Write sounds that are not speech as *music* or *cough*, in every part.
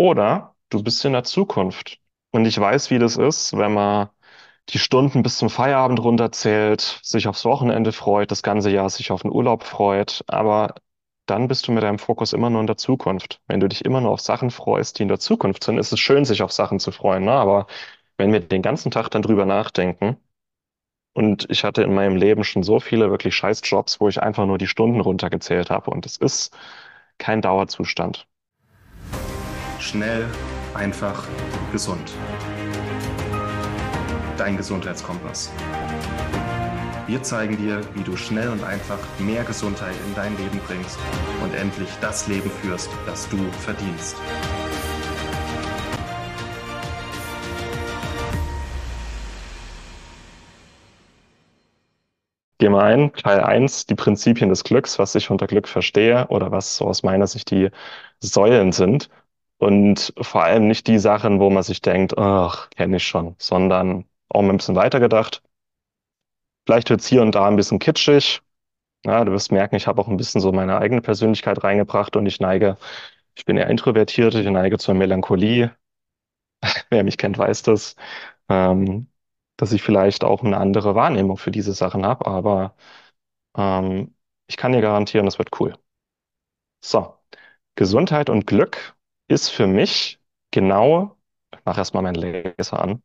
Oder du bist in der Zukunft. Und ich weiß, wie das ist, wenn man die Stunden bis zum Feierabend runterzählt, sich aufs Wochenende freut, das ganze Jahr sich auf den Urlaub freut. Aber dann bist du mit deinem Fokus immer nur in der Zukunft. Wenn du dich immer nur auf Sachen freust, die in der Zukunft sind, ist es schön, sich auf Sachen zu freuen, ne? Aber wenn wir den ganzen Tag dann drüber nachdenken, und ich hatte in meinem Leben schon so viele wirklich scheiß Jobs, wo ich einfach nur die Stunden runtergezählt habe. Und es ist kein Dauerzustand. Schnell, einfach, gesund. Dein Gesundheitskompass. Wir zeigen dir, wie du schnell und einfach mehr Gesundheit in dein Leben bringst und endlich das Leben führst, das du verdienst. Geh mal ein, Teil eins: die Prinzipien des Glücks, was ich unter Glück verstehe oder was so aus meiner Sicht die Säulen sind. Und vor allem nicht die Sachen, wo man sich denkt, ach, kenne ich schon, sondern auch mal ein bisschen weitergedacht. Vielleicht wird's hier und da ein bisschen kitschig. Ja, du wirst merken, ich habe auch ein bisschen so meine eigene Persönlichkeit reingebracht und ich neige, ich bin eher introvertiert, ich neige zur Melancholie. *laughs* Wer mich kennt, weiß das. Ähm, dass ich vielleicht auch eine andere Wahrnehmung für diese Sachen habe, aber ähm, ich kann dir garantieren, das wird cool. So, Gesundheit und Glück ist für mich genau, ich mache erstmal meinen Laser an.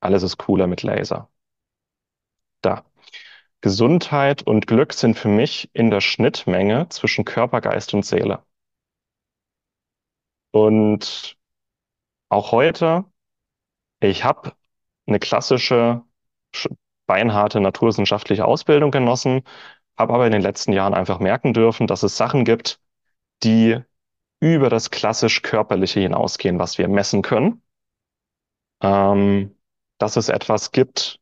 Alles ist cooler mit Laser. Da. Gesundheit und Glück sind für mich in der Schnittmenge zwischen Körper, Geist und Seele. Und auch heute ich habe eine klassische, sch- beinharte naturwissenschaftliche Ausbildung genossen, habe aber in den letzten Jahren einfach merken dürfen, dass es Sachen gibt, die über das klassisch Körperliche hinausgehen, was wir messen können. Ähm, dass es etwas gibt,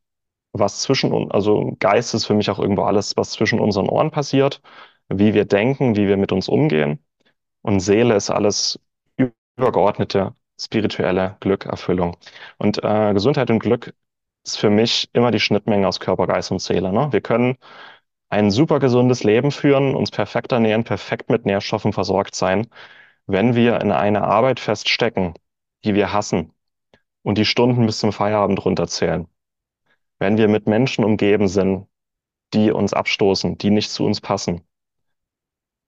was zwischen uns, also Geist ist für mich auch irgendwo alles, was zwischen unseren Ohren passiert, wie wir denken, wie wir mit uns umgehen. Und Seele ist alles übergeordnete spirituelle Glück, Erfüllung. Und äh, Gesundheit und Glück ist für mich immer die Schnittmenge aus Körper, Geist und Seele. Ne? Wir können ein super gesundes Leben führen, uns perfekt ernähren, perfekt mit Nährstoffen versorgt sein, wenn wir in eine Arbeit feststecken, die wir hassen und die Stunden bis zum Feierabend runterzählen. Wenn wir mit Menschen umgeben sind, die uns abstoßen, die nicht zu uns passen,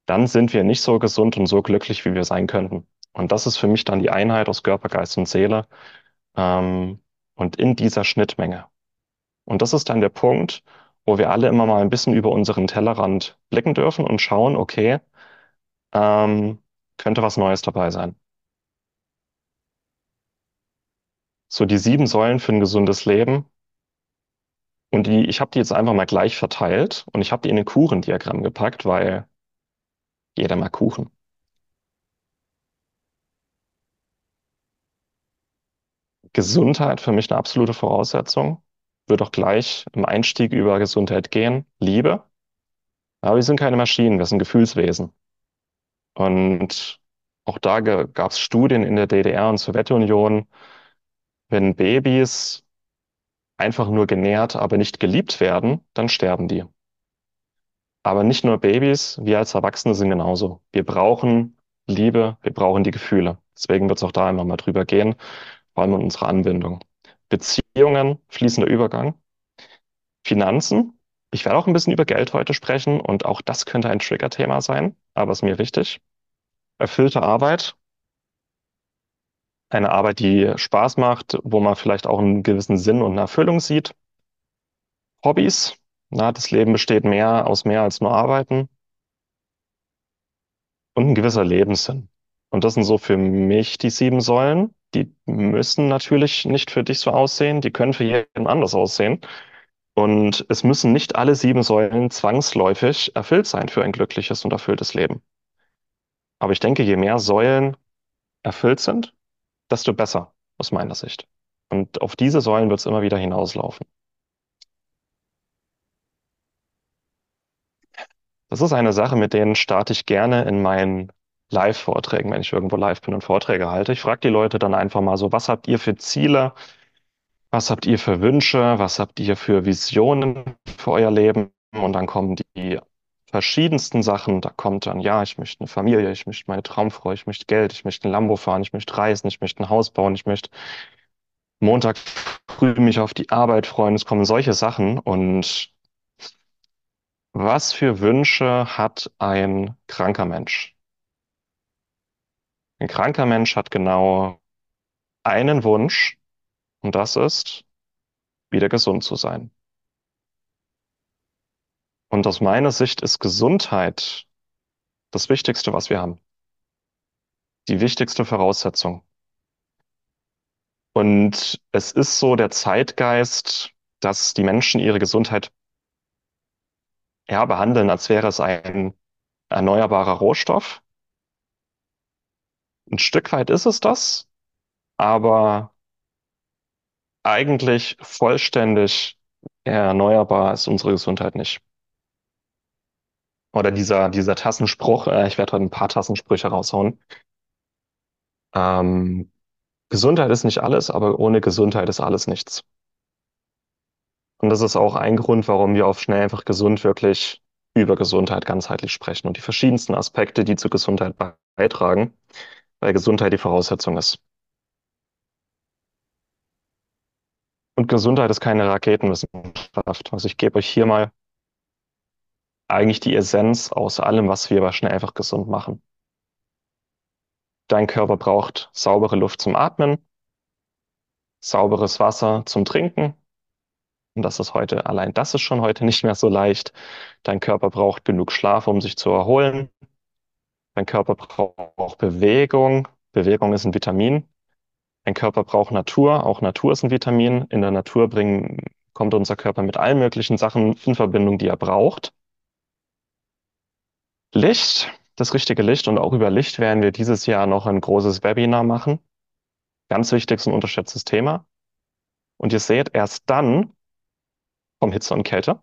dann sind wir nicht so gesund und so glücklich, wie wir sein könnten. Und das ist für mich dann die Einheit aus Körper, Geist und Seele. Ähm, und in dieser Schnittmenge. Und das ist dann der Punkt, wo wir alle immer mal ein bisschen über unseren Tellerrand blicken dürfen und schauen, okay, ähm, könnte was Neues dabei sein. So die sieben Säulen für ein gesundes Leben. Und die, ich habe die jetzt einfach mal gleich verteilt und ich habe die in ein Kuchendiagramm gepackt, weil jeder mag Kuchen. Gesundheit für mich eine absolute Voraussetzung. Wird auch gleich im Einstieg über Gesundheit gehen. Liebe. Aber wir sind keine Maschinen, wir sind Gefühlswesen. Und auch da gab es Studien in der DDR und Sowjetunion, wenn Babys einfach nur genährt, aber nicht geliebt werden, dann sterben die. Aber nicht nur Babys, wir als Erwachsene sind genauso. Wir brauchen Liebe, wir brauchen die Gefühle. Deswegen wird es auch da immer mal drüber gehen vor allem in unserer Anwendung. Beziehungen, fließender Übergang. Finanzen. Ich werde auch ein bisschen über Geld heute sprechen und auch das könnte ein Trigger-Thema sein, aber ist mir wichtig. Erfüllte Arbeit. Eine Arbeit, die Spaß macht, wo man vielleicht auch einen gewissen Sinn und eine Erfüllung sieht. Hobbys. Na, das Leben besteht mehr aus mehr als nur Arbeiten. Und ein gewisser Lebenssinn. Und das sind so für mich die sieben Säulen. Die müssen natürlich nicht für dich so aussehen, die können für jeden anders aussehen. Und es müssen nicht alle sieben Säulen zwangsläufig erfüllt sein für ein glückliches und erfülltes Leben. Aber ich denke, je mehr Säulen erfüllt sind, desto besser, aus meiner Sicht. Und auf diese Säulen wird es immer wieder hinauslaufen. Das ist eine Sache, mit denen starte ich gerne in meinen Live-Vorträgen, wenn ich irgendwo live bin und Vorträge halte. Ich frage die Leute dann einfach mal so, was habt ihr für Ziele? Was habt ihr für Wünsche? Was habt ihr für Visionen für euer Leben? Und dann kommen die verschiedensten Sachen. Da kommt dann, ja, ich möchte eine Familie, ich möchte meine Traumfrau, ich möchte Geld, ich möchte ein Lambo fahren, ich möchte reisen, ich möchte ein Haus bauen, ich möchte Montag früh mich auf die Arbeit freuen. Es kommen solche Sachen. Und was für Wünsche hat ein kranker Mensch? Ein kranker Mensch hat genau einen Wunsch und das ist, wieder gesund zu sein. Und aus meiner Sicht ist Gesundheit das Wichtigste, was wir haben. Die wichtigste Voraussetzung. Und es ist so der Zeitgeist, dass die Menschen ihre Gesundheit ja, behandeln, als wäre es ein erneuerbarer Rohstoff. Ein Stück weit ist es das, aber eigentlich vollständig erneuerbar ist unsere Gesundheit nicht. Oder dieser, dieser Tassenspruch, äh, ich werde heute ein paar Tassensprüche raushauen. Ähm, Gesundheit ist nicht alles, aber ohne Gesundheit ist alles nichts. Und das ist auch ein Grund, warum wir auf schnell einfach gesund wirklich über Gesundheit ganzheitlich sprechen und die verschiedensten Aspekte, die zur Gesundheit beitragen, weil Gesundheit die Voraussetzung ist. Und Gesundheit ist keine Raketenwissenschaft. Also ich gebe euch hier mal eigentlich die Essenz aus allem, was wir aber schnell einfach gesund machen. Dein Körper braucht saubere Luft zum Atmen, sauberes Wasser zum Trinken. Und das ist heute, allein das ist schon heute nicht mehr so leicht. Dein Körper braucht genug Schlaf, um sich zu erholen. Dein Körper braucht Bewegung. Bewegung ist ein Vitamin. Dein Körper braucht Natur. Auch Natur ist ein Vitamin. In der Natur bringen, kommt unser Körper mit allen möglichen Sachen in Verbindung, die er braucht. Licht, das richtige Licht und auch über Licht werden wir dieses Jahr noch ein großes Webinar machen. Ganz wichtiges und unterschätztes Thema. Und ihr seht, erst dann kommen Hitze und Kälte.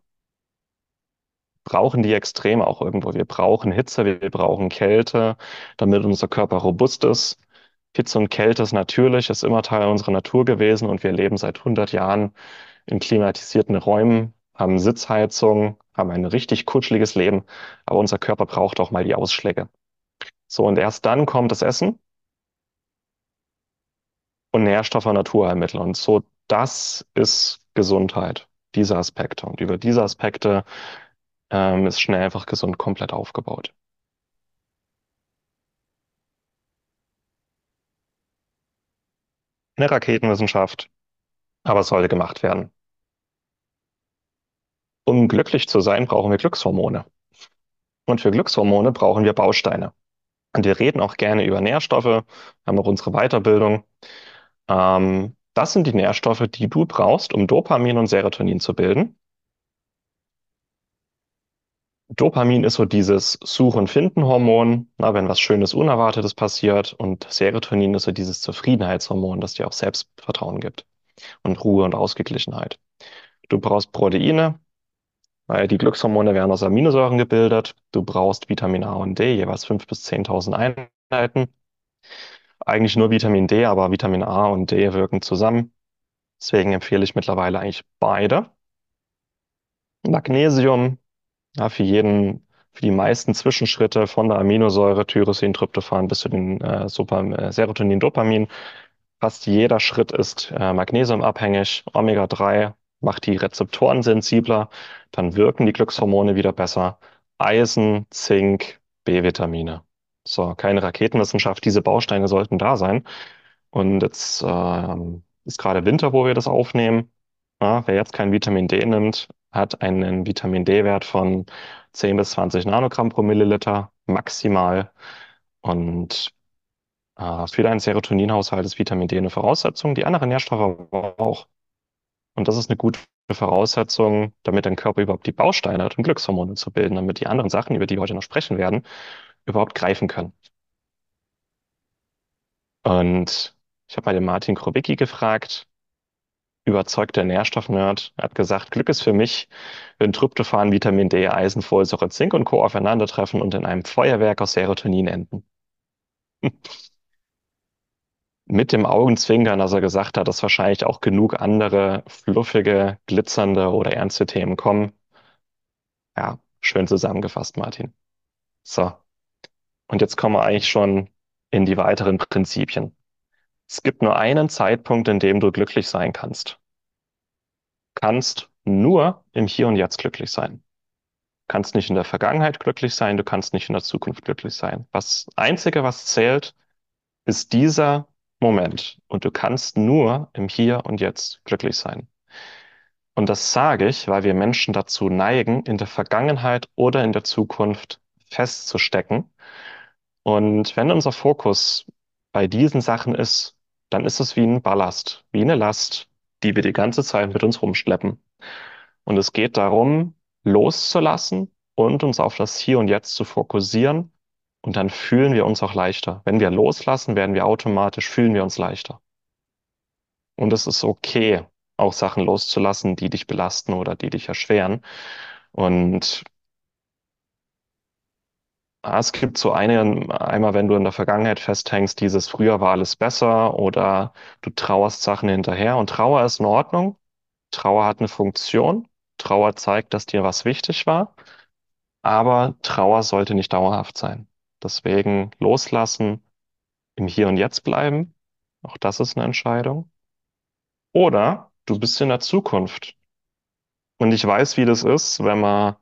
Brauchen die Extreme auch irgendwo. Wir brauchen Hitze, wir brauchen Kälte, damit unser Körper robust ist. Hitze und Kälte ist natürlich, ist immer Teil unserer Natur gewesen und wir leben seit 100 Jahren in klimatisierten Räumen, haben Sitzheizung, haben ein richtig kutschliges Leben, aber unser Körper braucht auch mal die Ausschläge. So, und erst dann kommt das Essen und Nährstoffe und Naturheilmittel. Und so, das ist Gesundheit, diese Aspekte. Und über diese Aspekte ähm, ist schnell einfach gesund komplett aufgebaut. Eine Raketenwissenschaft, aber es sollte gemacht werden. Um glücklich zu sein, brauchen wir Glückshormone. Und für Glückshormone brauchen wir Bausteine. Und wir reden auch gerne über Nährstoffe, haben auch unsere Weiterbildung. Ähm, das sind die Nährstoffe, die du brauchst, um Dopamin und Serotonin zu bilden. Dopamin ist so dieses Such- und Finden-Hormon, wenn was Schönes, Unerwartetes passiert. Und Serotonin ist so dieses Zufriedenheitshormon, das dir auch Selbstvertrauen gibt und Ruhe und Ausgeglichenheit. Du brauchst Proteine, weil die Glückshormone werden aus Aminosäuren gebildet. Du brauchst Vitamin A und D, jeweils 5.000 bis 10.000 Einheiten. Eigentlich nur Vitamin D, aber Vitamin A und D wirken zusammen. Deswegen empfehle ich mittlerweile eigentlich beide. Magnesium, ja, für jeden, für die meisten Zwischenschritte von der Aminosäure Tyrosin, Tryptophan bis zu den äh, Super, äh, Serotonin, Dopamin. Fast jeder Schritt ist äh, magnesiumabhängig. Omega-3 macht die Rezeptoren sensibler, dann wirken die Glückshormone wieder besser. Eisen, Zink, B-Vitamine. So, keine Raketenwissenschaft, diese Bausteine sollten da sein. Und jetzt äh, ist gerade Winter, wo wir das aufnehmen. Ja, wer jetzt kein Vitamin D nimmt, hat einen Vitamin D-Wert von 10 bis 20 Nanogramm pro Milliliter maximal. Und äh, für deinen Serotoninhaushalt ist Vitamin D eine Voraussetzung. Die anderen Nährstoffe auch. Und das ist eine gute Voraussetzung, damit dein Körper überhaupt die Bausteine hat, um Glückshormone zu bilden, damit die anderen Sachen, über die wir heute noch sprechen werden, überhaupt greifen können. Und ich habe mal den Martin Krobicki gefragt, überzeugter Nährstoffnerd, er hat gesagt, Glück ist für mich, wenn Tryptophan, Vitamin D, Eisen, Folsäure, Zink und Co. aufeinandertreffen und in einem Feuerwerk aus Serotonin enden. *laughs* Mit dem Augenzwinkern, dass er gesagt hat, dass wahrscheinlich auch genug andere fluffige, glitzernde oder ernste Themen kommen. Ja, Schön zusammengefasst, Martin. So, und jetzt kommen wir eigentlich schon in die weiteren Prinzipien. Es gibt nur einen Zeitpunkt, in dem du glücklich sein kannst. Kannst nur im Hier und Jetzt glücklich sein. kannst nicht in der Vergangenheit glücklich sein, du kannst nicht in der Zukunft glücklich sein. Das Einzige, was zählt, ist dieser Moment. Und du kannst nur im Hier und Jetzt glücklich sein. Und das sage ich, weil wir Menschen dazu neigen, in der Vergangenheit oder in der Zukunft festzustecken. Und wenn unser Fokus bei diesen Sachen ist, dann ist es wie ein Ballast, wie eine Last, die wir die ganze Zeit mit uns rumschleppen. Und es geht darum, loszulassen und uns auf das Hier und Jetzt zu fokussieren. Und dann fühlen wir uns auch leichter. Wenn wir loslassen, werden wir automatisch, fühlen wir uns leichter. Und es ist okay, auch Sachen loszulassen, die dich belasten oder die dich erschweren. Und es gibt so eine, einmal, wenn du in der Vergangenheit festhängst, dieses früher war alles besser oder du trauerst Sachen hinterher. Und Trauer ist in Ordnung. Trauer hat eine Funktion. Trauer zeigt, dass dir was wichtig war. Aber Trauer sollte nicht dauerhaft sein. Deswegen loslassen, im Hier und Jetzt bleiben. Auch das ist eine Entscheidung. Oder du bist in der Zukunft. Und ich weiß, wie das ist, wenn man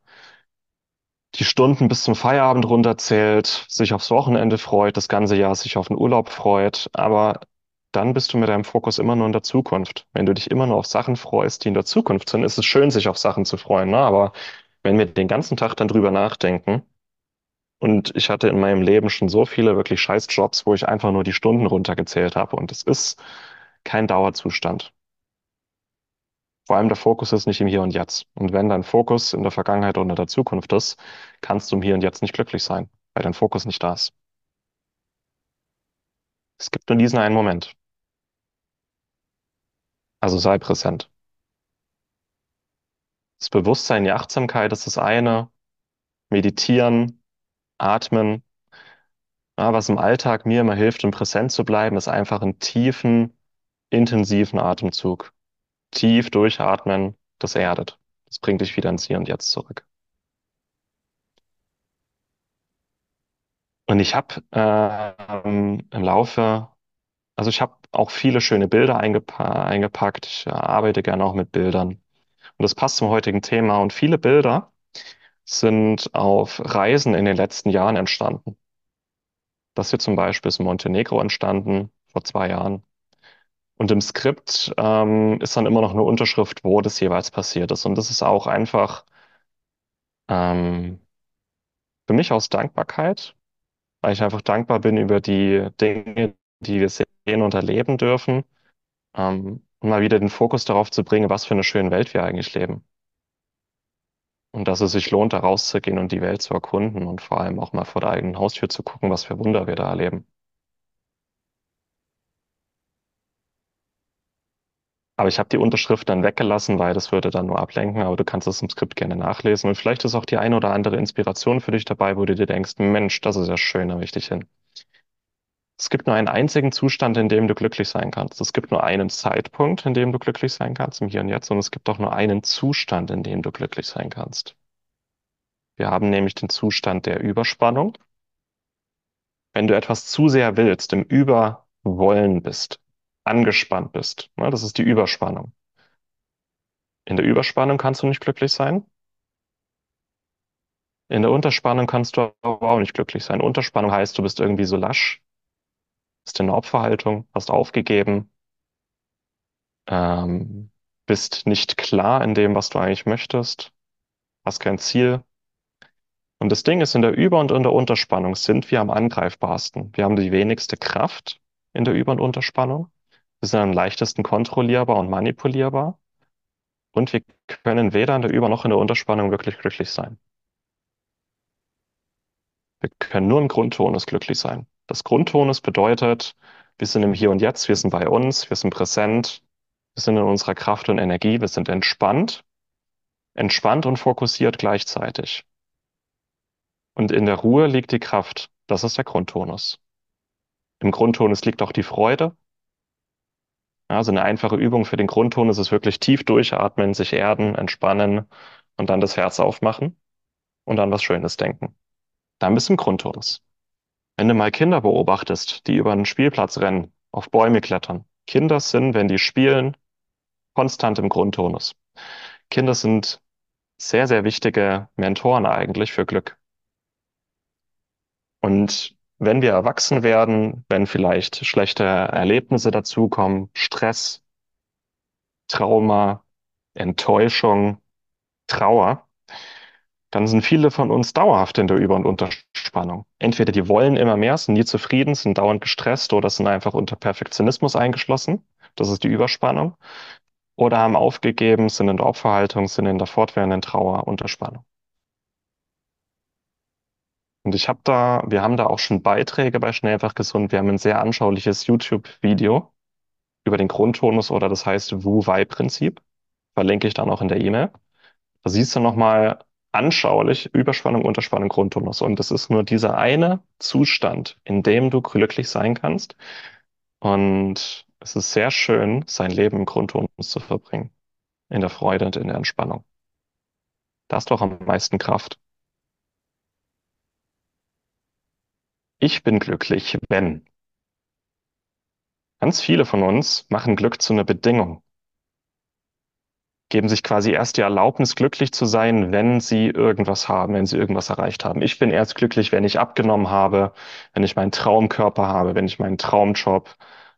die Stunden bis zum Feierabend runterzählt, sich aufs Wochenende freut, das ganze Jahr sich auf den Urlaub freut, aber dann bist du mit deinem Fokus immer nur in der Zukunft. Wenn du dich immer nur auf Sachen freust, die in der Zukunft sind, ist es schön, sich auf Sachen zu freuen, ne? Aber wenn wir den ganzen Tag dann drüber nachdenken, und ich hatte in meinem Leben schon so viele wirklich scheiß Jobs, wo ich einfach nur die Stunden runtergezählt habe, und es ist kein Dauerzustand. Vor allem der Fokus ist nicht im Hier und Jetzt. Und wenn dein Fokus in der Vergangenheit oder in der Zukunft ist, kannst du im Hier und Jetzt nicht glücklich sein, weil dein Fokus nicht da ist. Es gibt nur diesen einen Moment. Also sei präsent. Das Bewusstsein, die Achtsamkeit ist das eine. Meditieren, atmen. Ja, was im Alltag mir immer hilft, um präsent zu bleiben, ist einfach einen tiefen, intensiven Atemzug. Tief durchatmen, das erdet. Das bringt dich wieder ins Hier und Jetzt zurück. Und ich habe ähm, im Laufe, also ich habe auch viele schöne Bilder eingepa eingepackt. Ich äh, arbeite gerne auch mit Bildern. Und das passt zum heutigen Thema. Und viele Bilder sind auf Reisen in den letzten Jahren entstanden. Das hier zum Beispiel ist in Montenegro entstanden, vor zwei Jahren. Und im Skript ähm, ist dann immer noch eine Unterschrift, wo das jeweils passiert ist. Und das ist auch einfach ähm, für mich aus Dankbarkeit, weil ich einfach dankbar bin über die Dinge, die wir sehen und erleben dürfen. Ähm, und mal wieder den Fokus darauf zu bringen, was für eine schöne Welt wir eigentlich leben. Und dass es sich lohnt, da rauszugehen und die Welt zu erkunden und vor allem auch mal vor der eigenen Haustür zu gucken, was für Wunder wir da erleben. Aber ich habe die Unterschrift dann weggelassen, weil das würde dann nur ablenken, aber du kannst es im Skript gerne nachlesen. Und vielleicht ist auch die eine oder andere Inspiration für dich dabei, wo du dir denkst, Mensch, das ist ja schön, da möchte ich hin. Es gibt nur einen einzigen Zustand, in dem du glücklich sein kannst. Es gibt nur einen Zeitpunkt, in dem du glücklich sein kannst, im Hier und Jetzt. Und es gibt auch nur einen Zustand, in dem du glücklich sein kannst. Wir haben nämlich den Zustand der Überspannung. Wenn du etwas zu sehr willst, im Überwollen bist, angespannt bist. Ne? Das ist die Überspannung. In der Überspannung kannst du nicht glücklich sein. In der Unterspannung kannst du aber auch nicht glücklich sein. Unterspannung heißt, du bist irgendwie so lasch, bist in der Opferhaltung, hast aufgegeben, ähm, bist nicht klar in dem, was du eigentlich möchtest, hast kein Ziel. Und das Ding ist, in der Über- und in der Unterspannung sind wir am angreifbarsten. Wir haben die wenigste Kraft in der Über- und Unterspannung. Wir sind am leichtesten kontrollierbar und manipulierbar. Und wir können weder in der Über- noch in der Unterspannung wirklich glücklich sein. Wir können nur im Grundtonus glücklich sein. Das Grundtonus bedeutet, wir sind im Hier und Jetzt, wir sind bei uns, wir sind präsent, wir sind in unserer Kraft und Energie, wir sind entspannt, entspannt und fokussiert gleichzeitig. Und in der Ruhe liegt die Kraft. Das ist der Grundtonus. Im Grundtonus liegt auch die Freude. Also eine einfache Übung für den Grundtonus ist wirklich tief durchatmen, sich erden, entspannen und dann das Herz aufmachen. und an was Schönes denken. Dann bist du im Grundtonus. Wenn du mal Kinder beobachtest, die über einen Spielplatz rennen, auf Bäume klettern. Kinder sind, wenn die spielen, konstant im Grundtonus. Kinder sind sehr, sehr wichtige Mentoren eigentlich für Glück. Und wenn wir erwachsen werden, wenn vielleicht schlechte Erlebnisse dazukommen, Stress, Trauma, Enttäuschung, Trauer, dann sind viele von uns dauerhaft in der Über- und Unterspannung. Entweder die wollen immer mehr, sind nie zufrieden, sind dauernd gestresst oder sind einfach unter Perfektionismus eingeschlossen. Das ist die Überspannung. Oder haben aufgegeben, sind in der Opferhaltung, sind in der fortwährenden Trauer, Unterspannung. Und ich habe da, wir haben da auch schon Beiträge bei Schnellfach gesund. Wir haben ein sehr anschauliches YouTube-Video über den Grundtonus oder das heißt Wu-Wei-Prinzip. Verlinke ich dann auch in der E-Mail. Da siehst du nochmal anschaulich Überspannung, Unterspannung, Grundtonus. Und das ist nur dieser eine Zustand, in dem du glücklich sein kannst. Und es ist sehr schön, sein Leben im Grundtonus zu verbringen. In der Freude und in der Entspannung. Da hast du auch am meisten Kraft. Ich bin glücklich, wenn. Ganz viele von uns machen Glück zu einer Bedingung. Geben sich quasi erst die Erlaubnis, glücklich zu sein, wenn sie irgendwas haben, wenn sie irgendwas erreicht haben. Ich bin erst glücklich, wenn ich abgenommen habe, wenn ich meinen Traumkörper habe, wenn ich meinen Traumjob,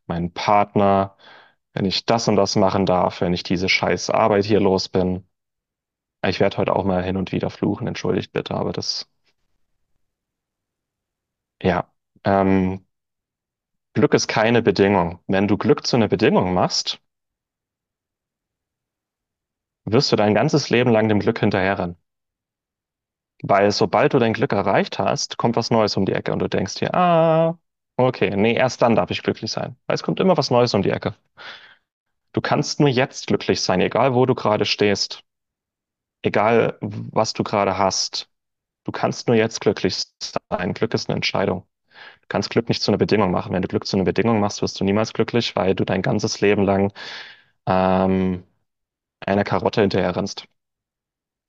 meinen Partner, wenn ich das und das machen darf, wenn ich diese scheiß Arbeit hier los bin. Ich werde heute auch mal hin und wieder fluchen, entschuldigt bitte, aber das, ja. Ähm, Glück ist keine Bedingung. Wenn du Glück zu einer Bedingung machst, wirst du dein ganzes Leben lang dem Glück hinterherrennen. Weil sobald du dein Glück erreicht hast, kommt was Neues um die Ecke und du denkst dir, ah, okay, nee, erst dann darf ich glücklich sein. Weil es kommt immer was Neues um die Ecke. Du kannst nur jetzt glücklich sein, egal wo du gerade stehst, egal was du gerade hast. Du kannst nur jetzt glücklich sein. Glück ist eine Entscheidung. Du kannst Glück nicht zu einer Bedingung machen. Wenn du Glück zu einer Bedingung machst, wirst du niemals glücklich, weil du dein ganzes Leben lang ähm, einer Karotte hinterherrennst.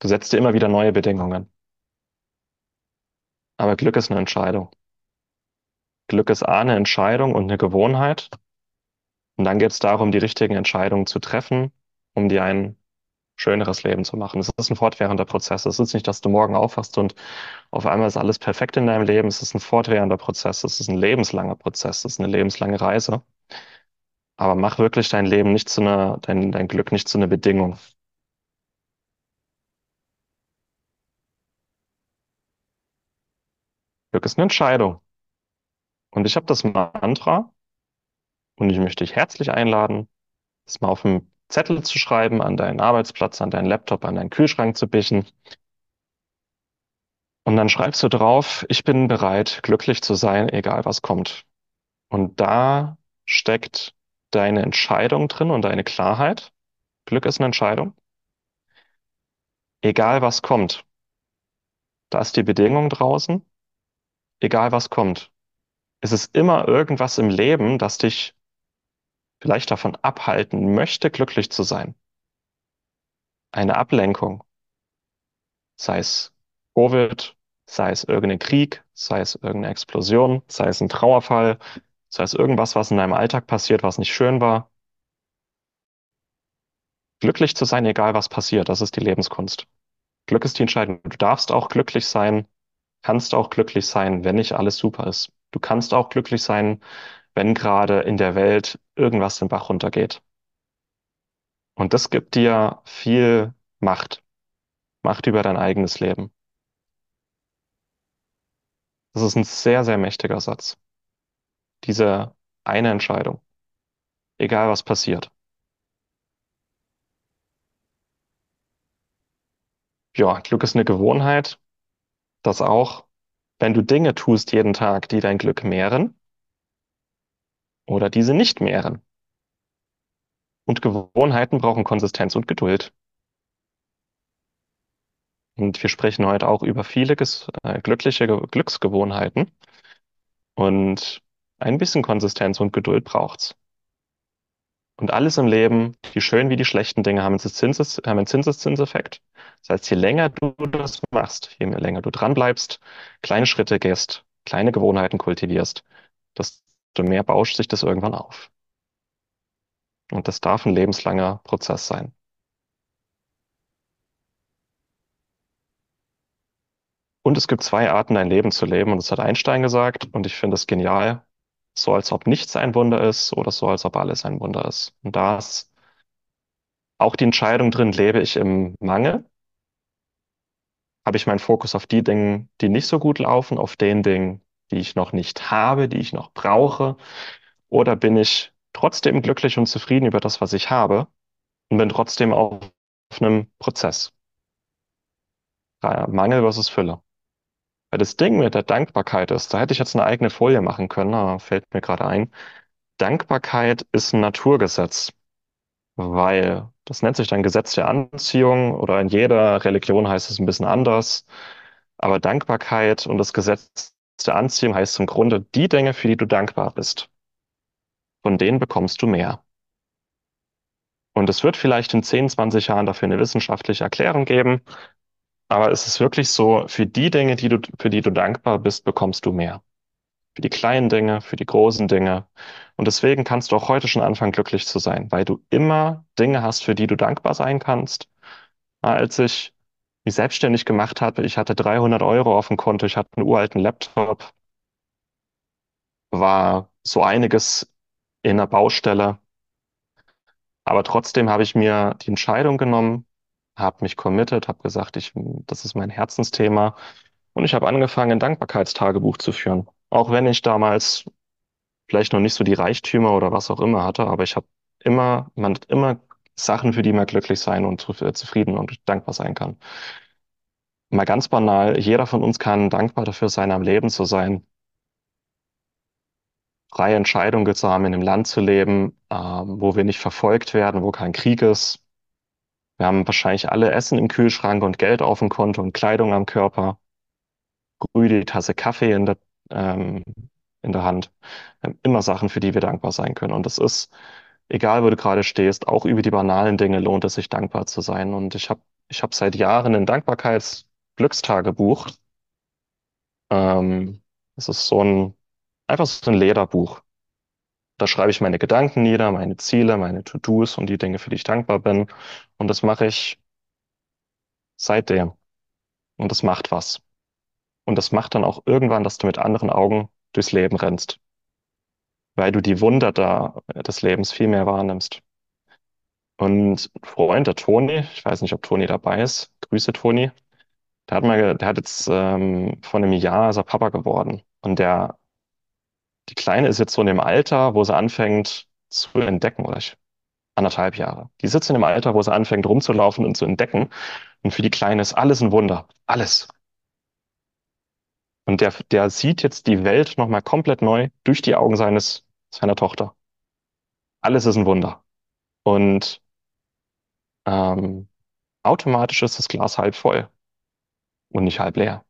Du setzt dir immer wieder neue Bedingungen. Aber Glück ist eine Entscheidung. Glück ist A, eine Entscheidung und eine Gewohnheit. Und dann geht es darum, die richtigen Entscheidungen zu treffen, um dir ein schöneres Leben zu machen. Es ist ein fortwährender Prozess. Es ist nicht, dass du morgen aufwachst und auf einmal ist alles perfekt in deinem Leben. Es ist ein fortwährender Prozess. Es ist ein lebenslanger Prozess. Es ist eine lebenslange Reise. Aber mach wirklich dein Leben nicht zu einer, dein, dein Glück nicht zu einer Bedingung. Glück ist eine Entscheidung. Und ich habe das Mantra und ich möchte dich herzlich einladen, das mal auf einen Zettel zu schreiben, an deinen Arbeitsplatz, an deinen Laptop, an deinen Kühlschrank zu bichen. Und dann schreibst du drauf, ich bin bereit, glücklich zu sein, egal was kommt. Und da steckt deine Entscheidung drin und deine Klarheit. Glück ist eine Entscheidung. Egal was kommt. Da ist die Bedingung draußen. Egal was kommt. Es ist immer irgendwas im Leben, das dich vielleicht davon abhalten möchte, glücklich zu sein. Eine Ablenkung. Sei es Covid, sei es irgendein Krieg, sei es irgendeine Explosion, sei es ein Trauerfall, sei es irgendwas, was in deinem Alltag passiert, was nicht schön war. Glücklich zu sein, egal was passiert, das ist die Lebenskunst. Glück ist die Entscheidung. Du darfst auch glücklich sein, kannst auch glücklich sein, wenn nicht alles super ist. Du kannst auch glücklich sein, wenn gerade in der Welt irgendwas den Bach runtergeht. Und das gibt dir viel Macht. Macht über dein eigenes Leben. Das ist ein sehr, sehr mächtiger Satz. Diese eine Entscheidung. Egal was passiert. Ja, Glück ist eine Gewohnheit, dass auch, wenn du Dinge tust jeden Tag, die dein Glück mehren oder diese nicht mehren. Und Gewohnheiten brauchen Konsistenz und Geduld. Und wir sprechen heute auch über viele äh, glückliche Ge- Glücksgewohnheiten. Und ein bisschen Konsistenz und Geduld braucht's. Und alles im Leben, die schönen wie die schlechten Dinge, haben einen Zinses, haben einen Zinseszinseffekt. Das heißt, je länger du das machst, je länger du dranbleibst, kleine Schritte gehst, kleine Gewohnheiten kultivierst, desto mehr bauscht sich das irgendwann auf. Und das darf ein lebenslanger Prozess sein. Und es gibt zwei Arten, dein Leben zu leben. Und das hat Einstein gesagt. Und ich finde es genial. So als ob nichts ein Wunder ist oder so als ob alles ein Wunder ist. Und da ist auch die Entscheidung drin, lebe ich im Mangel? Habe ich meinen Fokus auf die Dinge, die nicht so gut laufen, auf den Dingen, die ich noch nicht habe, die ich noch brauche? Oder bin ich trotzdem glücklich und zufrieden über das, was ich habe und bin trotzdem auf einem Prozess? Mangel versus Fülle. Weil das Ding mit der Dankbarkeit ist, da hätte ich jetzt eine eigene Folie machen können, aber fällt mir gerade ein. Dankbarkeit ist ein Naturgesetz, weil das nennt sich dann Gesetz der Anziehung oder in jeder Religion heißt es ein bisschen anders. Aber Dankbarkeit und das Gesetz der Anziehung heißt im Grunde, die Dinge, für die du dankbar bist, von denen bekommst du mehr. Und es wird vielleicht in 10, 20 Jahren dafür eine wissenschaftliche Erklärung geben, aber es ist wirklich so, für die Dinge, die du, für die du dankbar bist, bekommst du mehr. Für die kleinen Dinge, für die großen Dinge. Und deswegen kannst du auch heute schon anfangen, glücklich zu sein, weil du immer Dinge hast, für die du dankbar sein kannst. Als ich mich selbstständig gemacht habe, ich hatte 300 Euro auf dem Konto, ich hatte einen uralten Laptop, war so einiges in der Baustelle. Aber trotzdem habe ich mir die Entscheidung genommen, habe mich committed, habe gesagt, ich, das ist mein Herzensthema. Und ich habe angefangen, ein Dankbarkeitstagebuch zu führen. Auch wenn ich damals vielleicht noch nicht so die Reichtümer oder was auch immer hatte, aber ich habe immer, man hat immer Sachen, für die man glücklich sein und zufrieden und dankbar sein kann. Mal ganz banal, jeder von uns kann dankbar dafür sein, am Leben zu sein, freie Entscheidungen zu haben, in einem Land zu leben, ähm, wo wir nicht verfolgt werden, wo kein Krieg ist. Wir haben wahrscheinlich alle Essen im Kühlschrank und Geld auf dem Konto und Kleidung am Körper. Grüne Tasse Kaffee in der, ähm, in der Hand. Wir haben immer Sachen, für die wir dankbar sein können. Und das ist, egal wo du gerade stehst, auch über die banalen Dinge lohnt es sich dankbar zu sein. Und ich habe ich hab seit Jahren ein Dankbarkeits-Glückstagebuch. Ähm, es ist so ein, einfach so ein Lederbuch. Da schreibe ich meine Gedanken nieder, meine Ziele, meine To-Dos und die Dinge, für die ich dankbar bin. Und das mache ich seitdem. Und das macht was. Und das macht dann auch irgendwann, dass du mit anderen Augen durchs Leben rennst. Weil du die Wunder da des Lebens viel mehr wahrnimmst. Und ein Freund, der Toni, ich weiß nicht, ob Toni dabei ist, Grüße Toni, der hat mal, der hat jetzt ähm, vor einem Jahr ist er Papa geworden. Und der, die Kleine ist jetzt so in dem Alter, wo sie anfängt zu entdecken, oder ich, anderthalb Jahre. Die sitzt in dem Alter, wo sie anfängt rumzulaufen und zu entdecken. Und für die Kleine ist alles ein Wunder. Alles. Und der, der sieht jetzt die Welt nochmal komplett neu durch die Augen seines, seiner Tochter. Alles ist ein Wunder. Und ähm, automatisch ist das Glas halb voll und nicht halb leer.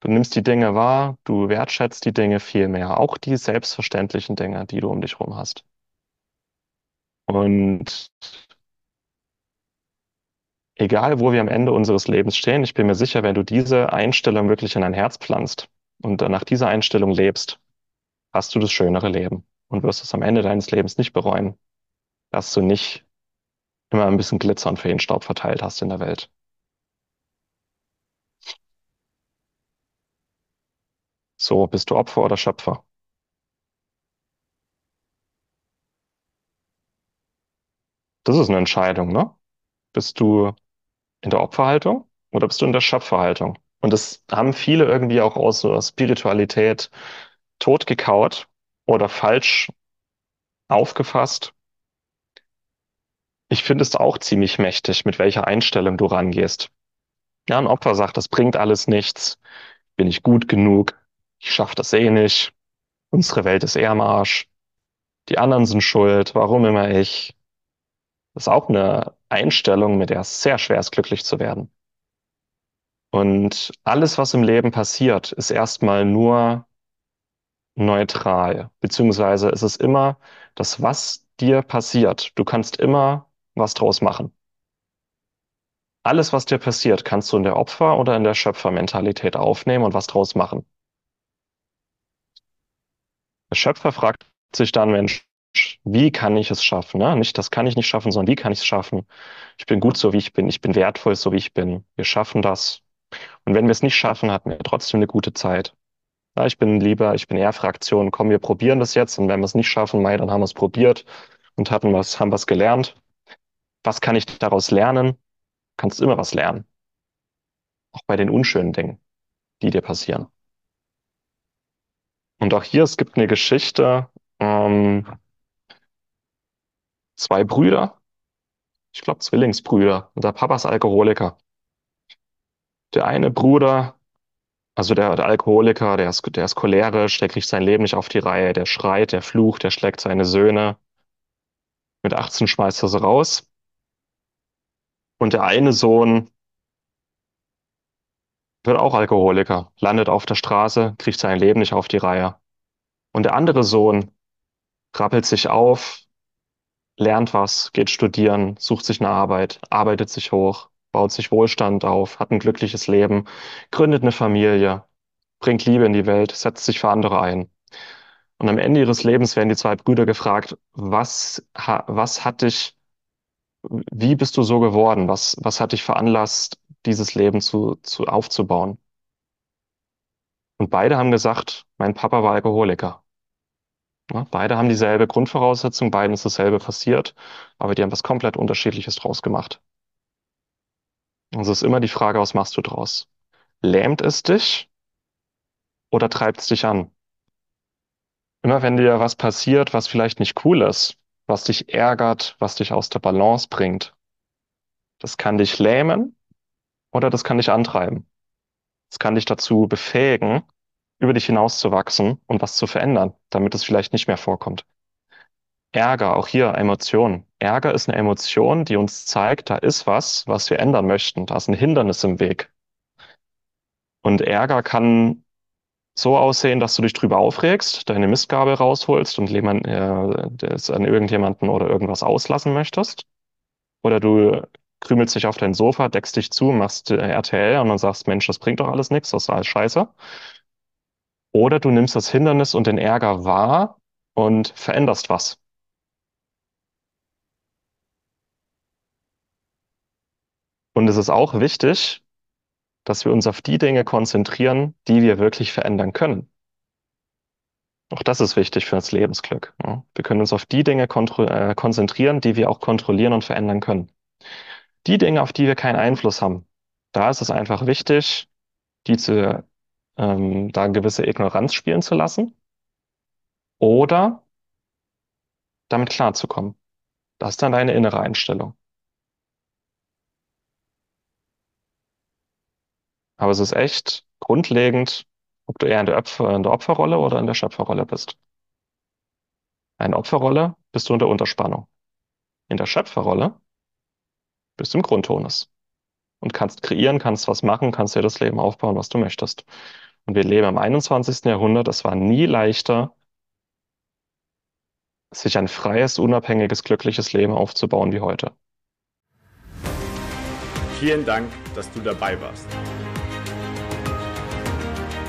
Du nimmst die Dinge wahr, du wertschätzt die Dinge viel mehr, auch die selbstverständlichen Dinge, die du um dich herum hast. Und egal, wo wir am Ende unseres Lebens stehen, ich bin mir sicher, wenn du diese Einstellung wirklich in dein Herz pflanzt und nach dieser Einstellung lebst, hast du das schönere Leben und wirst es am Ende deines Lebens nicht bereuen, dass du nicht immer ein bisschen Glitzer und Feenstaub verteilt hast in der Welt. So, bist du Opfer oder Schöpfer? Das ist eine Entscheidung, ne? Bist du in der Opferhaltung oder bist du in der Schöpferhaltung? Und das haben viele irgendwie auch aus so Spiritualität totgekaut oder falsch aufgefasst. Ich finde es auch ziemlich mächtig, mit welcher Einstellung du rangehst. Ja, ein Opfer sagt, das bringt alles nichts. Bin ich gut genug? Ich schaffe das eh nicht. Unsere Welt ist eher am Arsch. Die anderen sind schuld. Warum immer ich? Das ist auch eine Einstellung, mit der es sehr schwer ist, glücklich zu werden. Und alles, was im Leben passiert, ist erstmal nur neutral, beziehungsweise ist es immer das, was dir passiert. Du kannst immer was draus machen. Alles, was dir passiert, kannst du in der Opfer- oder in der Schöpfermentalität aufnehmen und was draus machen. Der Schöpfer fragt sich dann, Mensch, wie kann ich es schaffen? Ne? Nicht, das kann ich nicht schaffen, sondern wie kann ich es schaffen? Ich bin gut so, wie ich bin. Ich bin wertvoll, so wie ich bin. Wir schaffen das. Und wenn wir es nicht schaffen, hatten wir trotzdem eine gute Zeit. Ja, ich bin lieber, ich bin eher Fraktion, komm, wir probieren das jetzt. Und wenn wir es nicht schaffen, Mai, dann haben wir es probiert und hatten was, haben was gelernt. Was kann ich daraus lernen? kannst immer was lernen. Auch bei den unschönen Dingen, die dir passieren. Und auch hier, es gibt eine Geschichte, ähm, zwei Brüder, ich glaube Zwillingsbrüder, und der Papa ist Alkoholiker. Der eine Bruder, also der, der Alkoholiker, der ist, der ist cholerisch, der kriegt sein Leben nicht auf die Reihe, der schreit, der flucht, der schlägt seine Söhne. Mit 18 schmeißt er sie raus. Und der eine Sohn wird auch Alkoholiker, landet auf der Straße, kriegt sein Leben nicht auf die Reihe. Und der andere Sohn rappelt sich auf, lernt was, geht studieren, sucht sich eine Arbeit, arbeitet sich hoch, baut sich Wohlstand auf, hat ein glückliches Leben, gründet eine Familie, bringt Liebe in die Welt, setzt sich für andere ein. Und am Ende ihres Lebens werden die zwei Brüder gefragt, was, was hat dich, wie bist du so geworden? Was, was hat dich veranlasst, dieses Leben zu, zu aufzubauen? Und beide haben gesagt, mein Papa war Alkoholiker. Ja, beide haben dieselbe Grundvoraussetzung, beiden ist dasselbe passiert, aber die haben was komplett Unterschiedliches draus gemacht. Also ist immer die Frage, was machst du draus? Lähmt es dich oder treibt es dich an? Immer wenn dir was passiert, was vielleicht nicht cool ist, was dich ärgert, was dich aus der Balance bringt, das kann dich lähmen oder das kann dich antreiben. Das kann dich dazu befähigen, über dich hinauszuwachsen und was zu verändern, damit es vielleicht nicht mehr vorkommt. Ärger, auch hier Emotionen. Ärger ist eine Emotion, die uns zeigt, da ist was, was wir ändern möchten. Da ist ein Hindernis im Weg. Und Ärger kann so aussehen, dass du dich drüber aufregst, deine Mistgabel rausholst und jemand, äh, das an irgendjemanden oder irgendwas auslassen möchtest. Oder du krümelst dich auf dein Sofa, deckst dich zu, machst äh, RTL und dann sagst, Mensch, das bringt doch alles nichts, das ist alles scheiße. Oder du nimmst das Hindernis und den Ärger wahr und veränderst was. Und es ist auch wichtig, dass wir uns auf die Dinge konzentrieren, die wir wirklich verändern können. Auch das ist wichtig für das Lebensglück. Wir können uns auf die Dinge äh, konzentrieren, die wir auch kontrollieren und verändern können. Die Dinge, auf die wir keinen Einfluss haben, da ist es einfach wichtig, die zu, ähm, da gewisse Ignoranz spielen zu lassen oder damit klarzukommen. Das ist dann deine innere Einstellung. Aber es ist echt grundlegend, ob du eher in der, Opfer, in der Opferrolle oder in der Schöpferrolle bist. In der Opferrolle bist du unter Unterspannung. In der Schöpferrolle bist du im Grundtonus und kannst kreieren, kannst was machen, kannst dir das Leben aufbauen, was du möchtest. Und wir leben im 21. Jahrhundert. Es war nie leichter, sich ein freies, unabhängiges, glückliches Leben aufzubauen wie heute. Vielen Dank, dass du dabei warst.